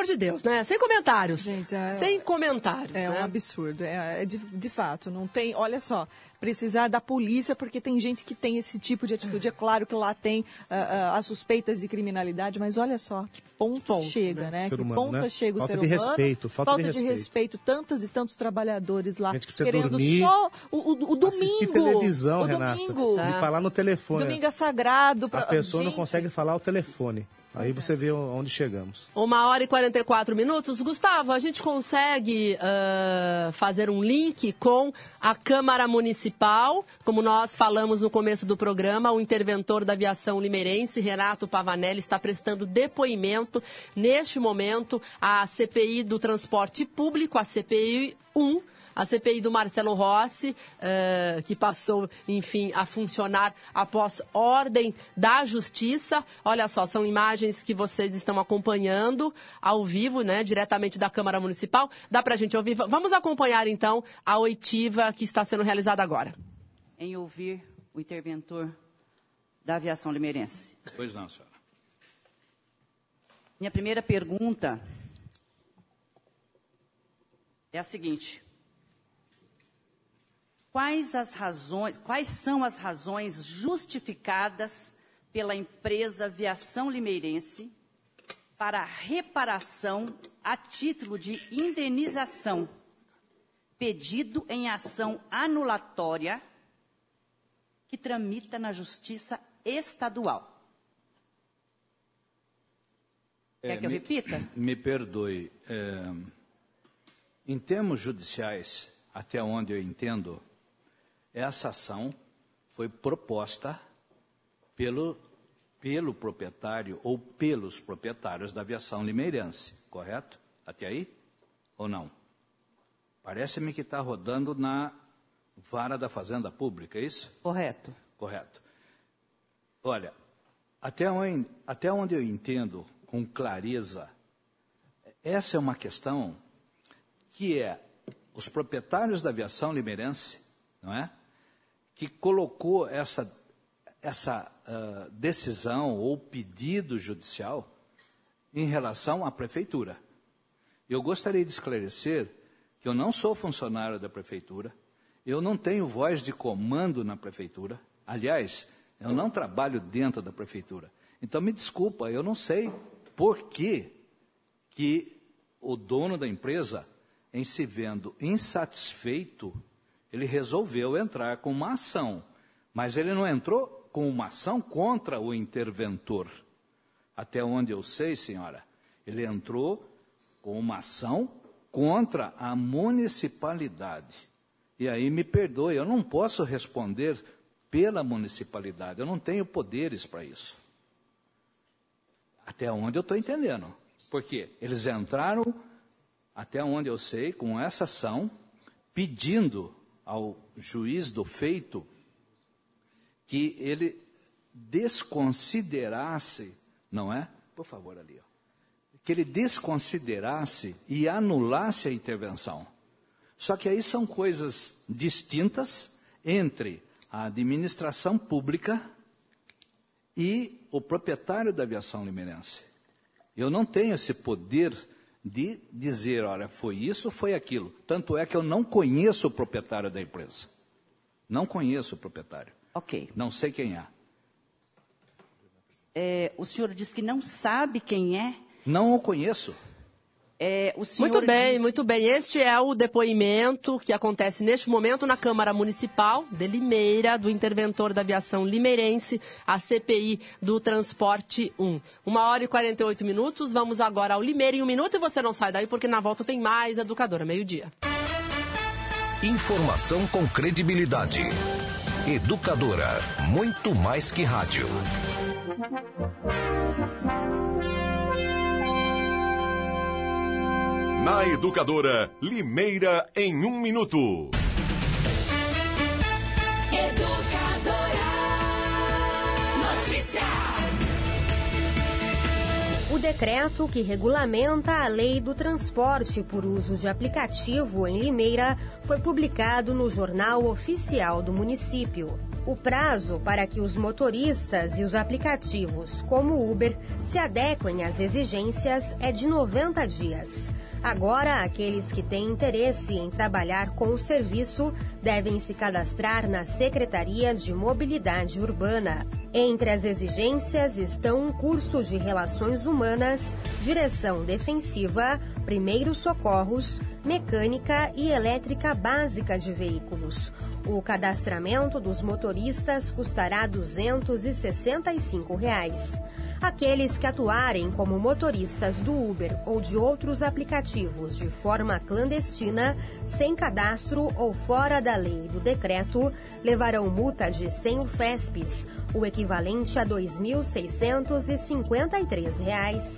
De Deus, né? Sem comentários. Gente, é- Sem comentários. É né? um absurdo. É, é de, de fato, não tem. Olha só, precisar da polícia, porque tem gente que tem esse tipo de atitude. É claro que lá tem ah, ah, as suspeitas de criminalidade, mas olha só que ponto, chega, né? Ser Que humano, ponto né? chega o Falta ser de humano. respeito, falta de respeito. tantos e tantos trabalhadores lá Gente que querendo dormir, só o, o, o domingo. Assistir televisão, o Renata. domingo. E falar no telefone. Domingo é sagrado. Pra... A pessoa não Gente, consegue falar o telefone. Aí é. você vê onde chegamos. Uma hora e 44 minutos. Gustavo, a gente consegue ah, fazer um link com a Câmara Municipal. Como nós falamos no começo do programa, o interventor da aviação limeirense, Renato Pavanelli, está prestando depoimento neste momento à CPI do transporte público, a CPI 1. A CPI do Marcelo Rossi, eh, que passou, enfim, a funcionar após ordem da Justiça. Olha só, são imagens que vocês estão acompanhando ao vivo, né, diretamente da Câmara Municipal. Dá pra gente ouvir? Vamos acompanhar, então, a oitiva que está sendo realizada agora. em ouvir o interventor da aviação limeirense. Pois não, senhora. Minha primeira pergunta é a seguinte: quais as razões, quais são as razões justificadas pela empresa Aviação Limeirense para reparação a título de indenização pedido em ação anulatória que tramita na Justiça Estadual? Quer É, que eu me- repita? Me perdoe. é, em termos judiciais, até onde eu entendo, essa ação foi proposta pelo, pelo proprietário ou pelos proprietários da aviação limeirense, correto? Até aí? Ou não? Parece-me que está rodando na vara da Fazenda Pública, é isso? Correto. Correto. Olha, até onde, até onde eu entendo com clareza, essa é uma questão que é os proprietários da aviação limeirense, não é? Que colocou essa, essa ah, decisão ou pedido judicial em relação à prefeitura. Eu gostaria de esclarecer que eu não sou funcionário da prefeitura, eu não tenho voz de comando na prefeitura. Aliás, eu não trabalho dentro da prefeitura. Então me desculpa, eu não sei por que que o dono da empresa, em se vendo insatisfeito, ele resolveu entrar com uma ação. Mas ele não entrou com uma ação contra o interventor. Até onde eu sei, senhora, ele entrou com uma ação contra a municipalidade. E aí me perdoe, eu não posso responder pela municipalidade, eu não tenho poderes para isso. Até onde eu estou entendendo. Porque eles entraram, até onde eu sei, com essa ação, pedindo ao juiz do feito que ele desconsiderasse, não é? Por favor, ali, ó. Que ele desconsiderasse e anulasse a intervenção. Só que aí são coisas distintas entre a administração pública e o proprietário da aviação limeirense. Eu não tenho esse poder de dizer, olha, foi isso, foi aquilo. Tanto é que eu não conheço o proprietário da empresa. Não conheço o proprietário. Ok. Não sei quem é. É, o senhor diz que não sabe quem é. Não o conheço. É, o senhor Muito bem, disse- muito bem. Este é o depoimento que acontece neste momento na Câmara Municipal de Limeira, do interventor da aviação limeirense, a CPI do Transporte 1. Uma hora e 48 minutos. Vamos agora ao Limeira em um minuto e você não sai daí porque na volta tem mais Educadora, meio-dia. Informação com credibilidade. Educadora, muito mais que rádio. Na Educadora, Limeira em um minuto. Educadora. Notícia. O O decreto que regulamenta a lei do transporte por uso de aplicativo em Limeira foi publicado no Jornal Oficial do município. O prazo para que os motoristas e os aplicativos, como o Uber, se adequem às exigências é de 90 dias. Agora, aqueles que têm interesse em trabalhar com o serviço devem se cadastrar na Secretaria de Mobilidade Urbana. Entre as exigências estão um curso de Relações Humanas, Direção Defensiva, Primeiros Socorros, Mecânica e Elétrica Básica de Veículos. O cadastramento dos motoristas custará 265 reais. Aqueles que atuarem como motoristas do Uber ou de outros aplicativos de forma clandestina, sem cadastro ou fora da lei do decreto, levarão multa de 100 UFESPs, o equivalente a 2.653 reais.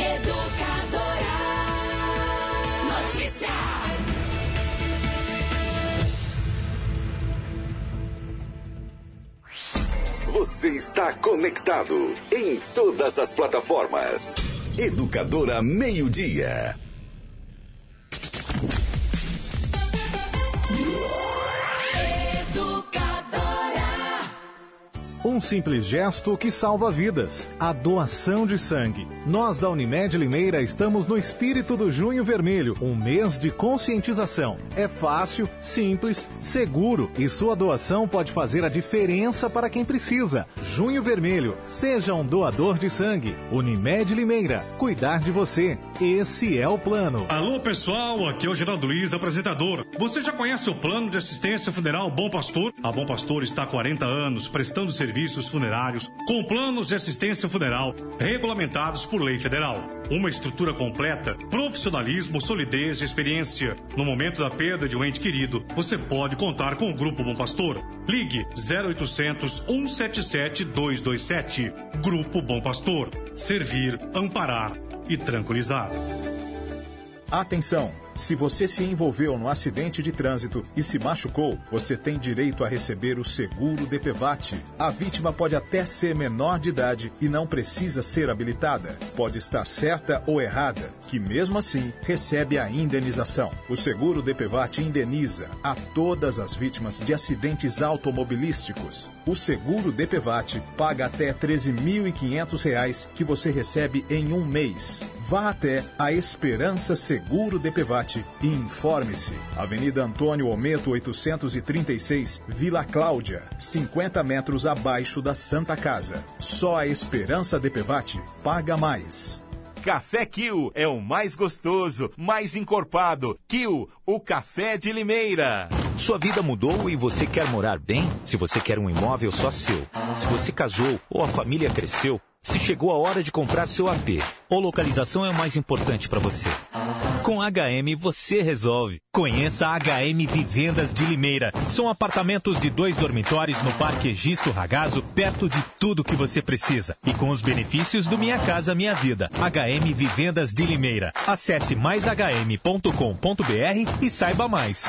Educadora. Notícia. Você está conectado em todas as plataformas. Educadora Meio Dia. Um simples gesto que salva vidas. A doação de sangue. Nós da Unimed Limeira estamos no espírito do Junho Vermelho, um mês de conscientização. É fácil, simples, seguro e sua doação pode fazer a diferença para quem precisa. Junho Vermelho, seja um doador de sangue. Unimed Limeira, cuidar de você. Esse é o plano. Alô pessoal, aqui é o Geraldo Luiz, apresentador. Você já conhece o plano de assistência funeral Bom Pastor? A Bom Pastor está há 40 anos prestando serviços funerários com planos de assistência funeral regulamentados por lei federal. Uma estrutura completa, profissionalismo, solidez e experiência. No momento da perda de um ente querido, você pode contar com o Grupo Bom Pastor. Ligue 0800 177 227. Grupo Bom Pastor. Servir, amparar e tranquilizar. Atenção! Se você se envolveu no acidente de trânsito e se machucou, você tem direito a receber o seguro DPVAT. A vítima pode até ser menor de idade e não precisa ser habilitada. Pode estar certa ou errada, que mesmo assim recebe a indenização. O seguro DPVAT indeniza a todas as vítimas de acidentes automobilísticos. O seguro DPVAT paga até R$ 13.500 que você recebe em um mês. Vá até a Esperança Seguro DPVAT e informe-se. Avenida Antônio Ometo 836, Vila Cláudia, 50 metros abaixo da Santa Casa. Só a Esperança DPVAT paga mais. Café Kill é o mais gostoso, mais encorpado. Kill, o café de Limeira. Sua vida mudou e você quer morar bem? Se você quer um imóvel só seu, se você casou ou a família cresceu, se chegou a hora de comprar seu AP ou localização é o mais importante para você. Com HM você resolve. Conheça a HM Vivendas de Limeira. São apartamentos de dois dormitórios no Parque Egisto Ragazo, perto de tudo que você precisa. E com os benefícios do Minha Casa Minha Vida. HM Vivendas de Limeira. Acesse maishm.com.br e saiba mais.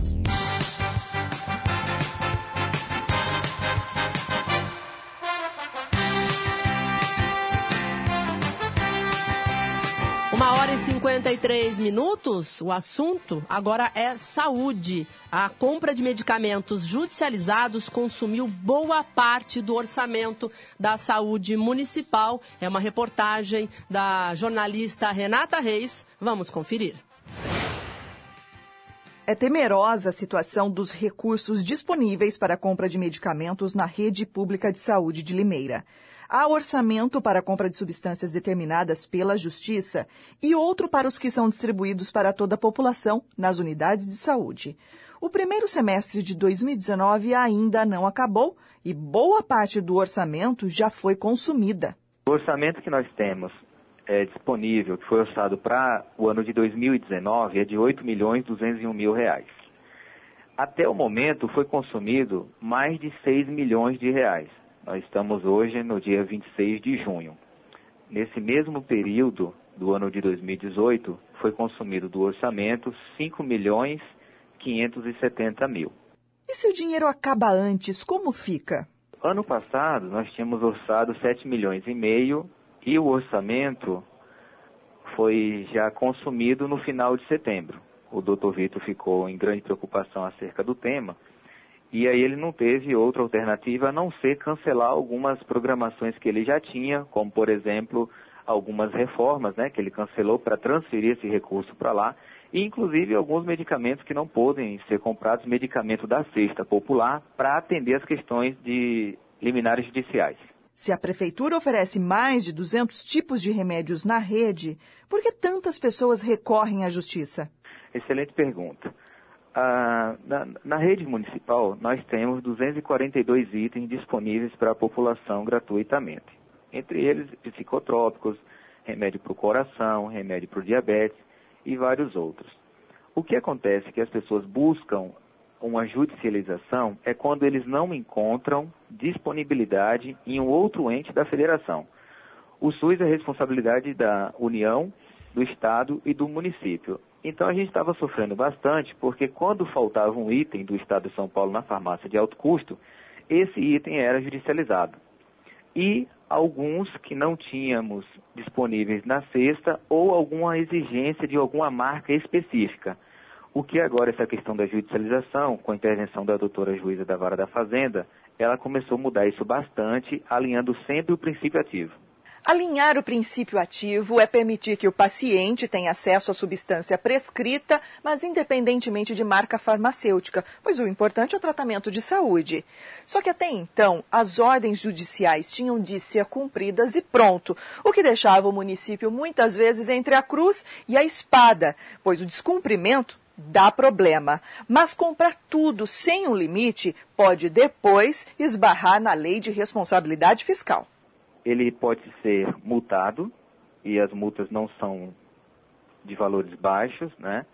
53 minutos. O assunto agora é saúde. A compra de medicamentos judicializados consumiu boa parte do orçamento da saúde municipal. É uma reportagem da jornalista Renata Reis. Vamos conferir. É temerosa a situação dos recursos disponíveis para a compra de medicamentos na rede pública de saúde de Limeira. Há orçamento para a compra de substâncias determinadas pela Justiça e outro para os que são distribuídos para toda a população nas unidades de saúde. O primeiro semestre de 2019 ainda não acabou e boa parte do orçamento já foi consumida. O orçamento que nós temos é, disponível, que foi orçado para o ano de 2019, é de 8 milhões 201 mil reais. Até o momento foi consumido mais de 6 milhões de reais. Nós estamos hoje no dia 26 de junho. Nesse mesmo período do ano de 2018, foi consumido do orçamento 5 milhões 570 mil. E se o dinheiro acaba antes, como fica? Ano passado, nós tínhamos orçado 7 milhões e meio e o orçamento foi já consumido no final de setembro. O doutor Vitor ficou em grande preocupação acerca do tema e aí ele não teve outra alternativa a não ser cancelar algumas programações que ele já tinha, como por exemplo algumas reformas, né, que ele cancelou para transferir esse recurso para lá, e inclusive alguns medicamentos que não podem ser comprados, medicamento da cesta popular, para atender as questões de liminares judiciais. Se a prefeitura oferece mais de 200 tipos de remédios na rede, por que tantas pessoas recorrem à justiça? Excelente pergunta. Ah, na, na, rede municipal, nós temos 242 itens disponíveis para a população gratuitamente. Entre eles, psicotrópicos, remédio para o coração, remédio para o diabetes e vários outros. O que acontece é que as pessoas buscam uma judicialização é quando eles não encontram disponibilidade em um outro ente da federação. O SUS é responsabilidade da União, do Estado e do município. Então a gente estava sofrendo bastante porque quando faltava um item do Estado de São Paulo na farmácia de alto custo, esse item era judicializado. E alguns que não tínhamos disponíveis na cesta ou alguma exigência de alguma marca específica. O que agora essa questão da judicialização, com a intervenção da doutora juíza da Vara da Fazenda, ela começou a mudar isso bastante, alinhando sempre o princípio ativo. Alinhar o princípio ativo é permitir que o paciente tenha acesso à substância prescrita, mas independentemente de marca farmacêutica, pois o importante é o tratamento de saúde. Só que até então, as ordens judiciais tinham de ser cumpridas e pronto, o que deixava o município muitas vezes entre a cruz e a espada, pois o descumprimento dá problema. Mas comprar tudo sem um limite pode depois esbarrar na lei de responsabilidade fiscal ele pode ser multado, e as multas não são de valores baixos, né?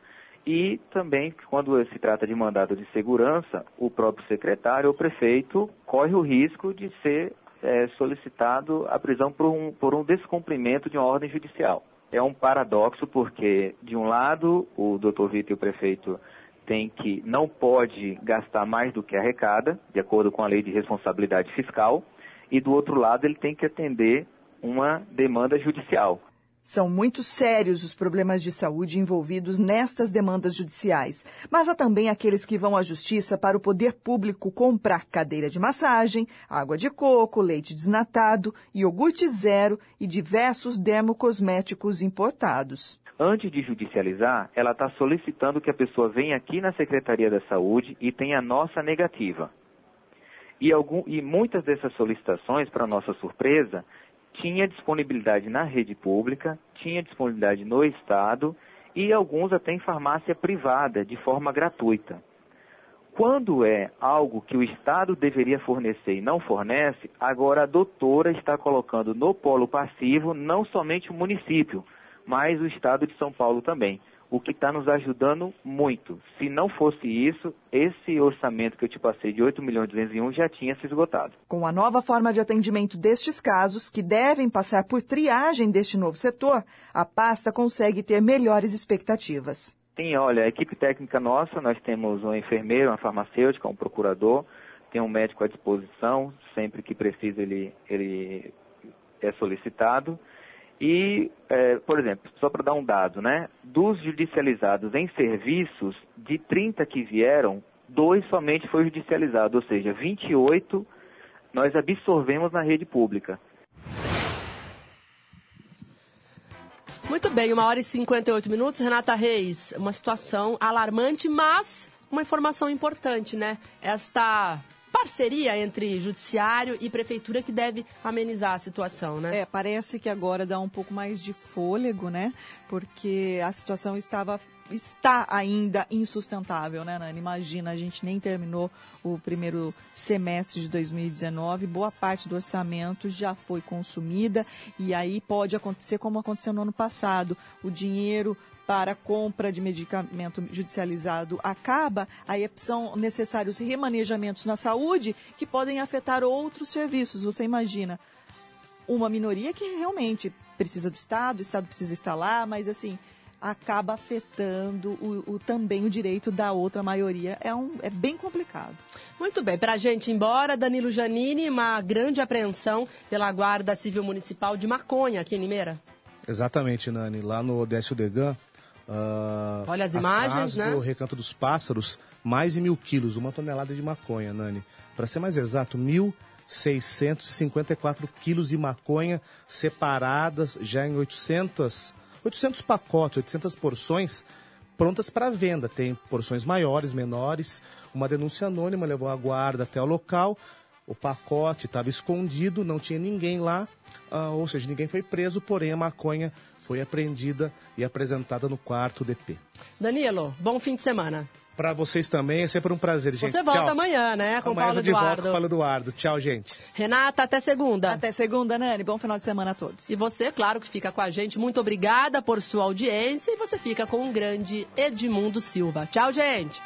E também, quando se trata de mandado de segurança, o próprio secretário ou prefeito corre o risco de ser é, solicitado a prisão por um, por um descumprimento de uma ordem judicial. É um paradoxo porque, de um lado, o doutor Vitor e o prefeito tem que não pode gastar mais do que arrecada, de acordo com a lei de responsabilidade fiscal, e do outro lado ele tem que atender uma demanda judicial. São muito sérios os problemas de saúde envolvidos nestas demandas judiciais, mas há também aqueles que vão à justiça para o poder público comprar cadeira de massagem, água de coco, leite desnatado, iogurte zero e diversos dermocosméticos importados. Antes de judicializar, ela está solicitando que a pessoa venha aqui na Secretaria da Saúde e tenha a nossa negativa. E, algum, e muitas dessas solicitações, para nossa surpresa, tinha disponibilidade na rede pública, tinha disponibilidade no Estado e alguns até em farmácia privada, de forma gratuita. Quando é algo que o Estado deveria fornecer e não fornece, agora a doutora está colocando no polo passivo não somente o município, mas o Estado de São Paulo também o que está nos ajudando muito. Se não fosse isso, esse orçamento que eu te passei de 8 milhões e 201 já tinha se esgotado. Com a nova forma de atendimento destes casos, que devem passar por triagem deste novo setor, a pasta consegue ter melhores expectativas. Sim, olha, a equipe técnica nossa, nós temos um enfermeiro, uma farmacêutica, um procurador, tem um médico à disposição, sempre que precisa ele, ele é solicitado. E, é, por exemplo, só para dar um dado, né? Dos judicializados em serviços, de 30 que vieram, dois somente foi judicializado, ou seja, 28 nós absorvemos na rede pública. Muito bem, uma hora e 58 minutos. Renata Reis, uma situação alarmante, mas uma informação importante, né? Esta parceria entre judiciário e prefeitura que deve amenizar a situação, né? É, parece que agora dá um pouco mais de fôlego, né? Porque a situação estava está ainda insustentável, né, Nani? Imagina, a gente nem terminou o primeiro semestre de 2019, boa parte do orçamento já foi consumida e aí pode acontecer como aconteceu no ano passado. O dinheiro para a compra de medicamento judicializado acaba, aí são necessários remanejamentos na saúde que podem afetar outros serviços. Você imagina uma minoria que realmente precisa do Estado, o Estado precisa estar lá, mas assim acaba afetando o, o, também o direito da outra maioria. É, um, é bem complicado. Muito bem, para a gente ir embora, Danilo Janini, uma grande apreensão pela Guarda Civil Municipal de Maconha, aqui em Limeira. Exatamente, Nani. Lá no Odécio Degan, Uh, Olha as imagens, né? do Recanto dos Pássaros, mais de mil quilos, uma tonelada de maconha, Nani. Para ser mais exato, 1.654 quilos de maconha separadas já em 800, 800 pacotes, 800 porções prontas para venda. Tem porções maiores, menores. Uma denúncia anônima levou a guarda até o local. O pacote estava escondido, não tinha ninguém lá, uh, ou seja, ninguém foi preso, porém a maconha foi apreendida e apresentada no quarto DP. Danilo, bom fim de semana. Para vocês também, é sempre um prazer, gente. Você volta Tchau. amanhã, né? Com amanhã Paulo de Eduardo. volta com o Paulo Eduardo. Tchau, gente. Renata, até segunda. Até segunda, Nani. Bom final de semana a todos. E você, claro, que fica com a gente. Muito obrigada por sua audiência. E você fica com o grande Edmundo Silva. Tchau, gente.